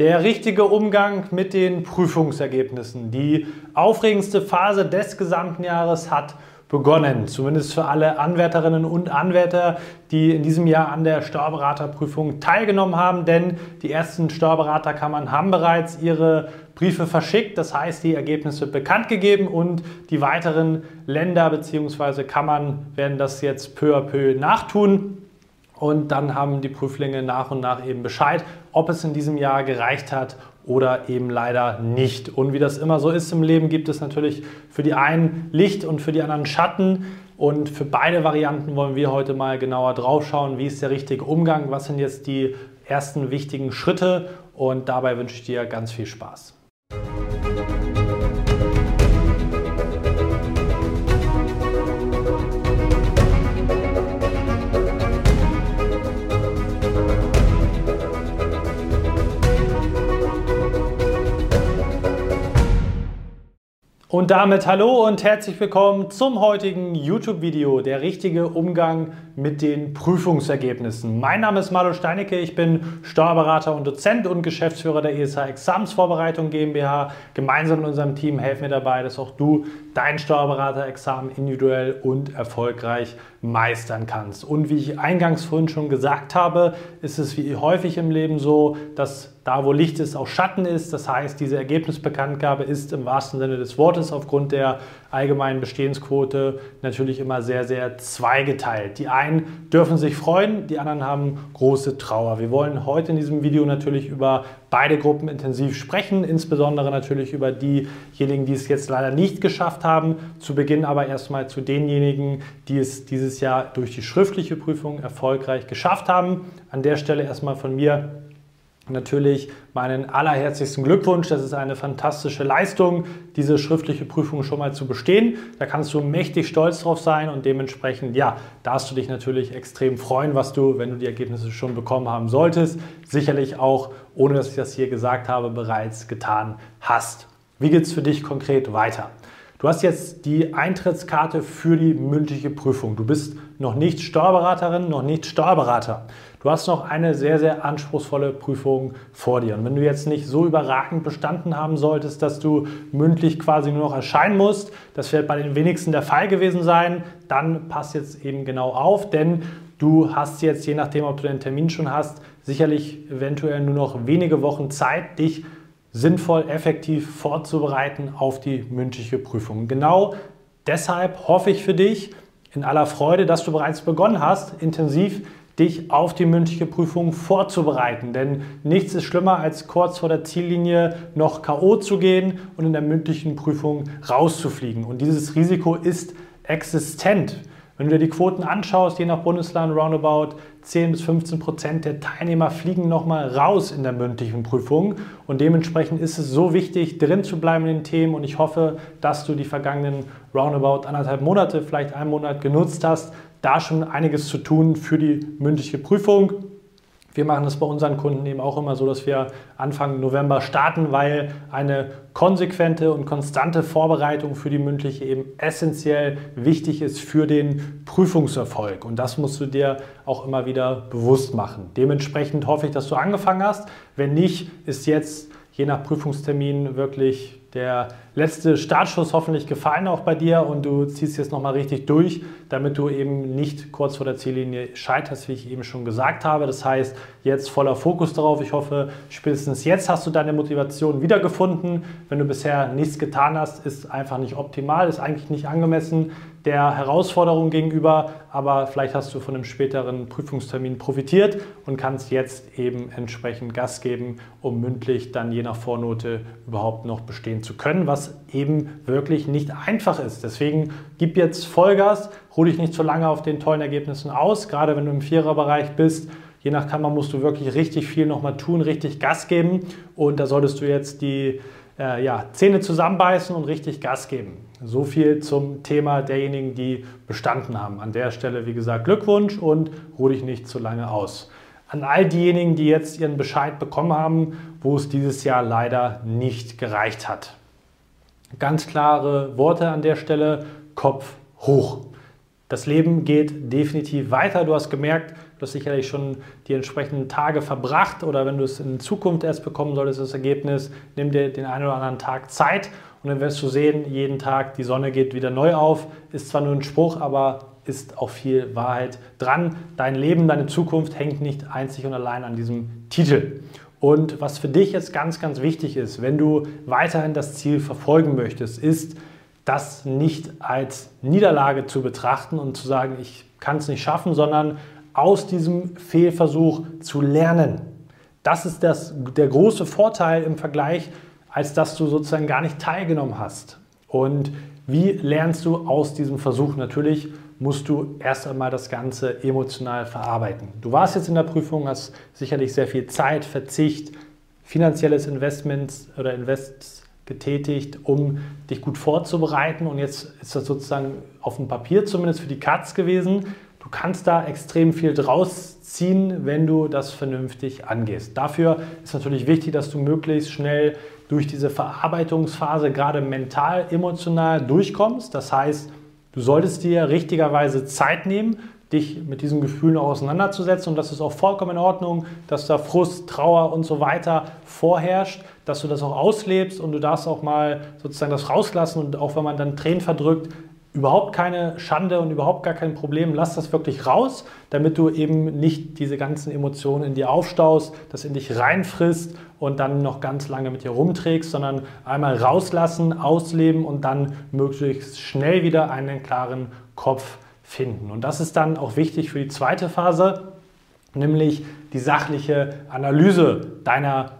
Der richtige Umgang mit den Prüfungsergebnissen. Die aufregendste Phase des gesamten Jahres hat begonnen. Zumindest für alle Anwärterinnen und Anwärter, die in diesem Jahr an der Steuerberaterprüfung teilgenommen haben. Denn die ersten Steuerberaterkammern haben bereits ihre Briefe verschickt. Das heißt, die Ergebnisse bekannt gegeben und die weiteren Länder bzw. Kammern werden das jetzt peu à peu nachtun. Und dann haben die Prüflinge nach und nach eben Bescheid, ob es in diesem Jahr gereicht hat oder eben leider nicht. Und wie das immer so ist im Leben, gibt es natürlich für die einen Licht und für die anderen Schatten. Und für beide Varianten wollen wir heute mal genauer drauf schauen, wie ist der richtige Umgang, was sind jetzt die ersten wichtigen Schritte. Und dabei wünsche ich dir ganz viel Spaß. Und damit hallo und herzlich willkommen zum heutigen YouTube-Video, der richtige Umgang mit den Prüfungsergebnissen. Mein Name ist Marlo Steinecke, ich bin Steuerberater und Dozent und Geschäftsführer der ESH Examensvorbereitung GmbH. Gemeinsam mit unserem Team helfen wir dabei, dass auch du dein Steuerberaterexamen individuell und erfolgreich meistern kannst. Und wie ich eingangs vorhin schon gesagt habe, ist es wie häufig im Leben so, dass da, wo Licht ist, auch Schatten ist. Das heißt, diese Ergebnisbekanntgabe ist im wahrsten Sinne des Wortes aufgrund der allgemeinen Bestehensquote natürlich immer sehr, sehr zweigeteilt. Die einen dürfen sich freuen, die anderen haben große Trauer. Wir wollen heute in diesem Video natürlich über beide Gruppen intensiv sprechen, insbesondere natürlich über diejenigen, die es jetzt leider nicht geschafft haben. Zu Beginn aber erstmal zu denjenigen, die es dieses Jahr durch die schriftliche Prüfung erfolgreich geschafft haben. An der Stelle erstmal von mir natürlich meinen allerherzlichsten Glückwunsch. Das ist eine fantastische Leistung, diese schriftliche Prüfung schon mal zu bestehen. Da kannst du mächtig stolz drauf sein und dementsprechend, ja, darfst du dich natürlich extrem freuen, was du, wenn du die Ergebnisse schon bekommen haben solltest, sicherlich auch, ohne dass ich das hier gesagt habe, bereits getan hast. Wie geht es für dich konkret weiter? Du hast jetzt die Eintrittskarte für die mündliche Prüfung. Du bist noch nicht Steuerberaterin, noch nicht Steuerberater. Du hast noch eine sehr, sehr anspruchsvolle Prüfung vor dir. Und wenn du jetzt nicht so überragend bestanden haben solltest, dass du mündlich quasi nur noch erscheinen musst, das wird bei den wenigsten der Fall gewesen sein, dann passt jetzt eben genau auf, denn du hast jetzt, je nachdem, ob du den Termin schon hast, sicherlich eventuell nur noch wenige Wochen Zeit, dich sinnvoll, effektiv vorzubereiten auf die mündliche Prüfung. Genau deshalb hoffe ich für dich in aller Freude, dass du bereits begonnen hast, intensiv dich auf die mündliche Prüfung vorzubereiten. Denn nichts ist schlimmer, als kurz vor der Ziellinie noch K.O. zu gehen und in der mündlichen Prüfung rauszufliegen. Und dieses Risiko ist existent. Wenn du dir die Quoten anschaust, je nach Bundesland roundabout 10 bis 15 Prozent der Teilnehmer fliegen nochmal raus in der mündlichen Prüfung. Und dementsprechend ist es so wichtig, drin zu bleiben in den Themen. Und ich hoffe, dass du die vergangenen roundabout anderthalb Monate, vielleicht einen Monat genutzt hast, da schon einiges zu tun für die mündliche Prüfung. Wir machen es bei unseren Kunden eben auch immer so, dass wir Anfang November starten, weil eine konsequente und konstante Vorbereitung für die mündliche eben essentiell wichtig ist für den Prüfungserfolg. Und das musst du dir auch immer wieder bewusst machen. Dementsprechend hoffe ich, dass du angefangen hast. Wenn nicht, ist jetzt je nach Prüfungstermin wirklich der letzte Startschuss hoffentlich gefallen auch bei dir und du ziehst jetzt nochmal richtig durch, damit du eben nicht kurz vor der Ziellinie scheiterst, wie ich eben schon gesagt habe. Das heißt, jetzt voller Fokus darauf. Ich hoffe, spätestens jetzt hast du deine Motivation wiedergefunden. Wenn du bisher nichts getan hast, ist einfach nicht optimal, ist eigentlich nicht angemessen der Herausforderung gegenüber, aber vielleicht hast du von einem späteren Prüfungstermin profitiert und kannst jetzt eben entsprechend Gas geben, um mündlich dann je nach Vornote überhaupt noch bestehen zu können, was eben wirklich nicht einfach ist. Deswegen gib jetzt Vollgas, ruh dich nicht zu lange auf den tollen Ergebnissen aus, gerade wenn du im Viererbereich bist. Je nach Kammer musst du wirklich richtig viel nochmal tun, richtig Gas geben und da solltest du jetzt die äh, ja, Zähne zusammenbeißen und richtig Gas geben. So viel zum Thema derjenigen, die bestanden haben. An der Stelle, wie gesagt, Glückwunsch und ruh dich nicht zu lange aus. An all diejenigen, die jetzt ihren Bescheid bekommen haben, wo es dieses Jahr leider nicht gereicht hat. Ganz klare Worte an der Stelle, Kopf hoch. Das Leben geht definitiv weiter. Du hast gemerkt, Du hast sicherlich schon die entsprechenden Tage verbracht oder wenn du es in Zukunft erst bekommen solltest, das Ergebnis, nimm dir den einen oder anderen Tag Zeit und dann wirst du sehen, jeden Tag die Sonne geht wieder neu auf. Ist zwar nur ein Spruch, aber ist auch viel Wahrheit dran. Dein Leben, deine Zukunft hängt nicht einzig und allein an diesem Titel. Und was für dich jetzt ganz, ganz wichtig ist, wenn du weiterhin das Ziel verfolgen möchtest, ist, das nicht als Niederlage zu betrachten und zu sagen, ich kann es nicht schaffen, sondern aus diesem Fehlversuch zu lernen. Das ist das, der große Vorteil im Vergleich, als dass du sozusagen gar nicht teilgenommen hast. Und wie lernst du aus diesem Versuch? Natürlich musst du erst einmal das Ganze emotional verarbeiten. Du warst jetzt in der Prüfung, hast sicherlich sehr viel Zeit, Verzicht, finanzielles Investment oder Invests getätigt, um dich gut vorzubereiten. Und jetzt ist das sozusagen auf dem Papier zumindest für die Katz gewesen. Du kannst da extrem viel draus ziehen, wenn du das vernünftig angehst. Dafür ist natürlich wichtig, dass du möglichst schnell durch diese Verarbeitungsphase gerade mental, emotional durchkommst. Das heißt, du solltest dir richtigerweise Zeit nehmen, dich mit diesen Gefühlen auch auseinanderzusetzen. Und das ist auch vollkommen in Ordnung, dass da Frust, Trauer und so weiter vorherrscht, dass du das auch auslebst und du darfst auch mal sozusagen das rauslassen. Und auch wenn man dann Tränen verdrückt, überhaupt keine Schande und überhaupt gar kein Problem. Lass das wirklich raus, damit du eben nicht diese ganzen Emotionen in dir aufstaust, das in dich reinfrisst und dann noch ganz lange mit dir rumträgst, sondern einmal rauslassen, ausleben und dann möglichst schnell wieder einen klaren Kopf finden. Und das ist dann auch wichtig für die zweite Phase, nämlich die sachliche Analyse deiner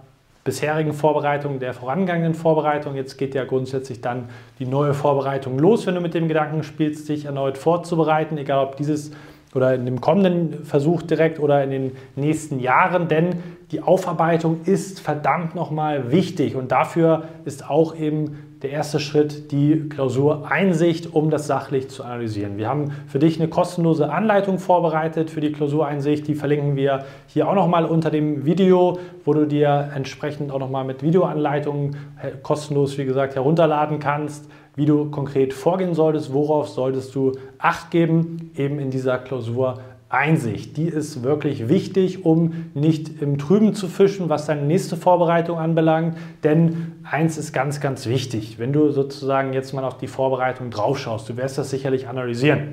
bisherigen Vorbereitung, der vorangegangenen Vorbereitung. Jetzt geht ja grundsätzlich dann die neue Vorbereitung los, wenn du mit dem Gedanken spielst, dich erneut vorzubereiten, egal ob dieses oder in dem kommenden Versuch direkt oder in den nächsten Jahren, denn die Aufarbeitung ist verdammt nochmal wichtig und dafür ist auch eben der erste Schritt die Klausureinsicht, um das sachlich zu analysieren. Wir haben für dich eine kostenlose Anleitung vorbereitet für die Klausureinsicht. Die verlinken wir hier auch nochmal unter dem Video, wo du dir entsprechend auch nochmal mit Videoanleitungen kostenlos, wie gesagt, herunterladen kannst wie du konkret vorgehen solltest, worauf solltest du Acht geben, eben in dieser Klausur Einsicht. Die ist wirklich wichtig, um nicht im Trüben zu fischen, was deine nächste Vorbereitung anbelangt. Denn eins ist ganz, ganz wichtig. Wenn du sozusagen jetzt mal auf die Vorbereitung draufschaust, du wirst das sicherlich analysieren.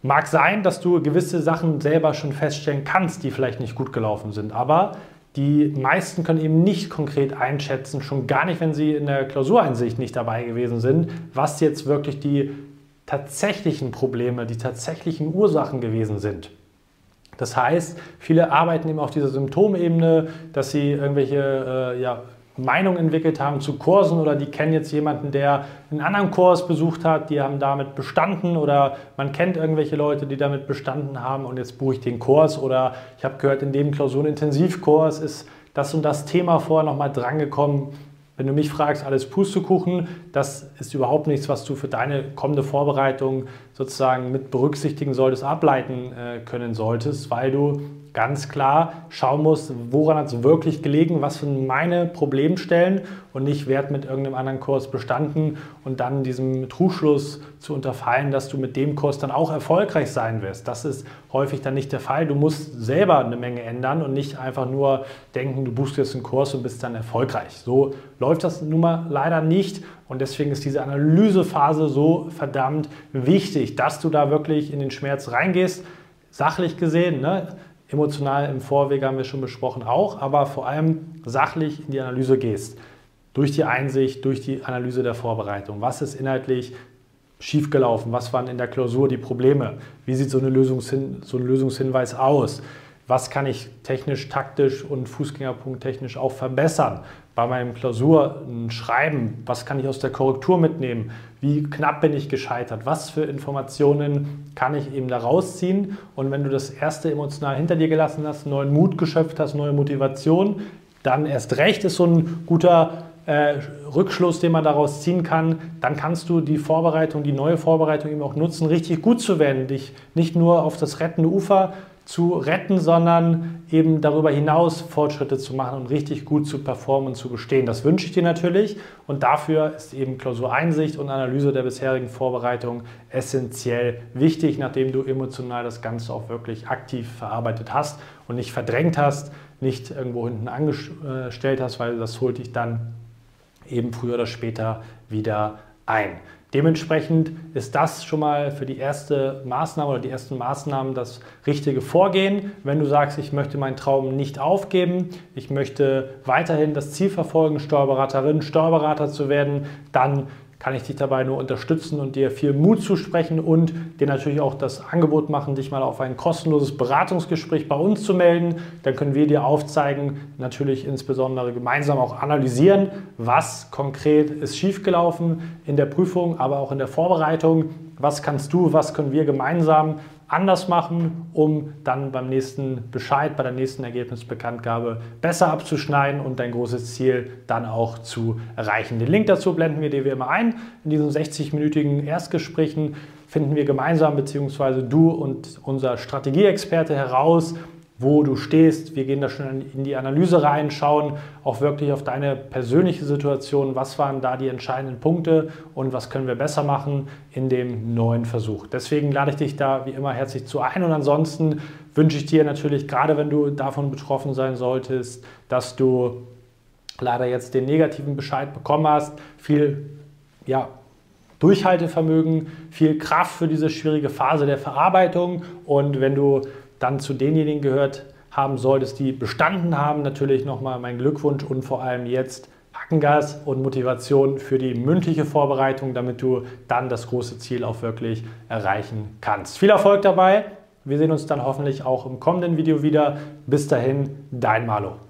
Mag sein, dass du gewisse Sachen selber schon feststellen kannst, die vielleicht nicht gut gelaufen sind. Aber die meisten können eben nicht konkret einschätzen, schon gar nicht, wenn sie in der Klausureinsicht nicht dabei gewesen sind, was jetzt wirklich die tatsächlichen Probleme, die tatsächlichen Ursachen gewesen sind. Das heißt, viele arbeiten eben auf dieser Symptomebene, dass sie irgendwelche äh, ja, Meinungen entwickelt haben zu Kursen oder die kennen jetzt jemanden, der einen anderen Kurs besucht hat, die haben damit bestanden oder man kennt irgendwelche Leute, die damit bestanden haben und jetzt buche ich den Kurs oder ich habe gehört, in dem Klausurenintensivkurs ist das und das Thema vorher nochmal drangekommen. Wenn du mich fragst, alles Pustekuchen, das ist überhaupt nichts, was du für deine kommende Vorbereitung sozusagen mit berücksichtigen solltest, ableiten äh, können solltest, weil du ganz klar schauen musst, woran hat es wirklich gelegen, was sind meine Problemstellen und nicht Wert mit irgendeinem anderen Kurs bestanden und dann diesem Trugschluss zu unterfallen, dass du mit dem Kurs dann auch erfolgreich sein wirst. Das ist häufig dann nicht der Fall. Du musst selber eine Menge ändern und nicht einfach nur denken, du buchst jetzt einen Kurs und bist dann erfolgreich. So läuft das nun mal leider nicht und deswegen ist diese Analysephase so verdammt wichtig, dass du da wirklich in den Schmerz reingehst. Sachlich gesehen, ne? emotional im Vorweg haben wir schon besprochen auch, aber vor allem sachlich in die Analyse gehst. Durch die Einsicht, durch die Analyse der Vorbereitung. Was ist inhaltlich schiefgelaufen? Was waren in der Klausur die Probleme? Wie sieht so, eine Lösungshin so ein Lösungshinweis aus? Was kann ich technisch, taktisch und Fußgängerpunkt technisch auch verbessern? Bei meinem Klausurschreiben, was kann ich aus der Korrektur mitnehmen? Wie knapp bin ich gescheitert? Was für Informationen kann ich eben da rausziehen? Und wenn du das erste emotional hinter dir gelassen hast, neuen Mut geschöpft hast, neue Motivation, dann erst recht ist so ein guter äh, Rückschluss, den man daraus ziehen kann, dann kannst du die Vorbereitung, die neue Vorbereitung eben auch nutzen, richtig gut zu werden, dich nicht nur auf das rettende Ufer zu retten, sondern eben darüber hinaus Fortschritte zu machen und richtig gut zu performen und zu bestehen. Das wünsche ich dir natürlich und dafür ist eben Klausureinsicht und Analyse der bisherigen Vorbereitung essentiell wichtig, nachdem du emotional das Ganze auch wirklich aktiv verarbeitet hast und nicht verdrängt hast, nicht irgendwo hinten angestellt hast, weil das holt dich dann eben früher oder später wieder ein. Dementsprechend ist das schon mal für die erste Maßnahme oder die ersten Maßnahmen das richtige Vorgehen. Wenn du sagst, ich möchte meinen Traum nicht aufgeben, ich möchte weiterhin das Ziel verfolgen, Steuerberaterin, Steuerberater zu werden, dann kann ich dich dabei nur unterstützen und dir viel Mut zusprechen und dir natürlich auch das Angebot machen, dich mal auf ein kostenloses Beratungsgespräch bei uns zu melden. Dann können wir dir aufzeigen, natürlich insbesondere gemeinsam auch analysieren, was konkret ist schiefgelaufen in der Prüfung, aber auch in der Vorbereitung. Was kannst du, was können wir gemeinsam anders machen, um dann beim nächsten Bescheid, bei der nächsten Ergebnisbekanntgabe besser abzuschneiden und dein großes Ziel dann auch zu erreichen. Den Link dazu blenden wir dir wie immer ein. In diesen 60-minütigen Erstgesprächen finden wir gemeinsam bzw. du und unser Strategieexperte heraus, wo du stehst. Wir gehen da schon in die Analyse rein, schauen auch wirklich auf deine persönliche Situation, was waren da die entscheidenden Punkte und was können wir besser machen in dem neuen Versuch. Deswegen lade ich dich da wie immer herzlich zu ein und ansonsten wünsche ich dir natürlich, gerade wenn du davon betroffen sein solltest, dass du leider jetzt den negativen Bescheid bekommen hast, viel ja, Durchhaltevermögen, viel Kraft für diese schwierige Phase der Verarbeitung und wenn du dann zu denjenigen gehört haben solltest, die bestanden haben. Natürlich nochmal mein Glückwunsch und vor allem jetzt Hackengas und Motivation für die mündliche Vorbereitung, damit du dann das große Ziel auch wirklich erreichen kannst. Viel Erfolg dabei. Wir sehen uns dann hoffentlich auch im kommenden Video wieder. Bis dahin, dein Malo.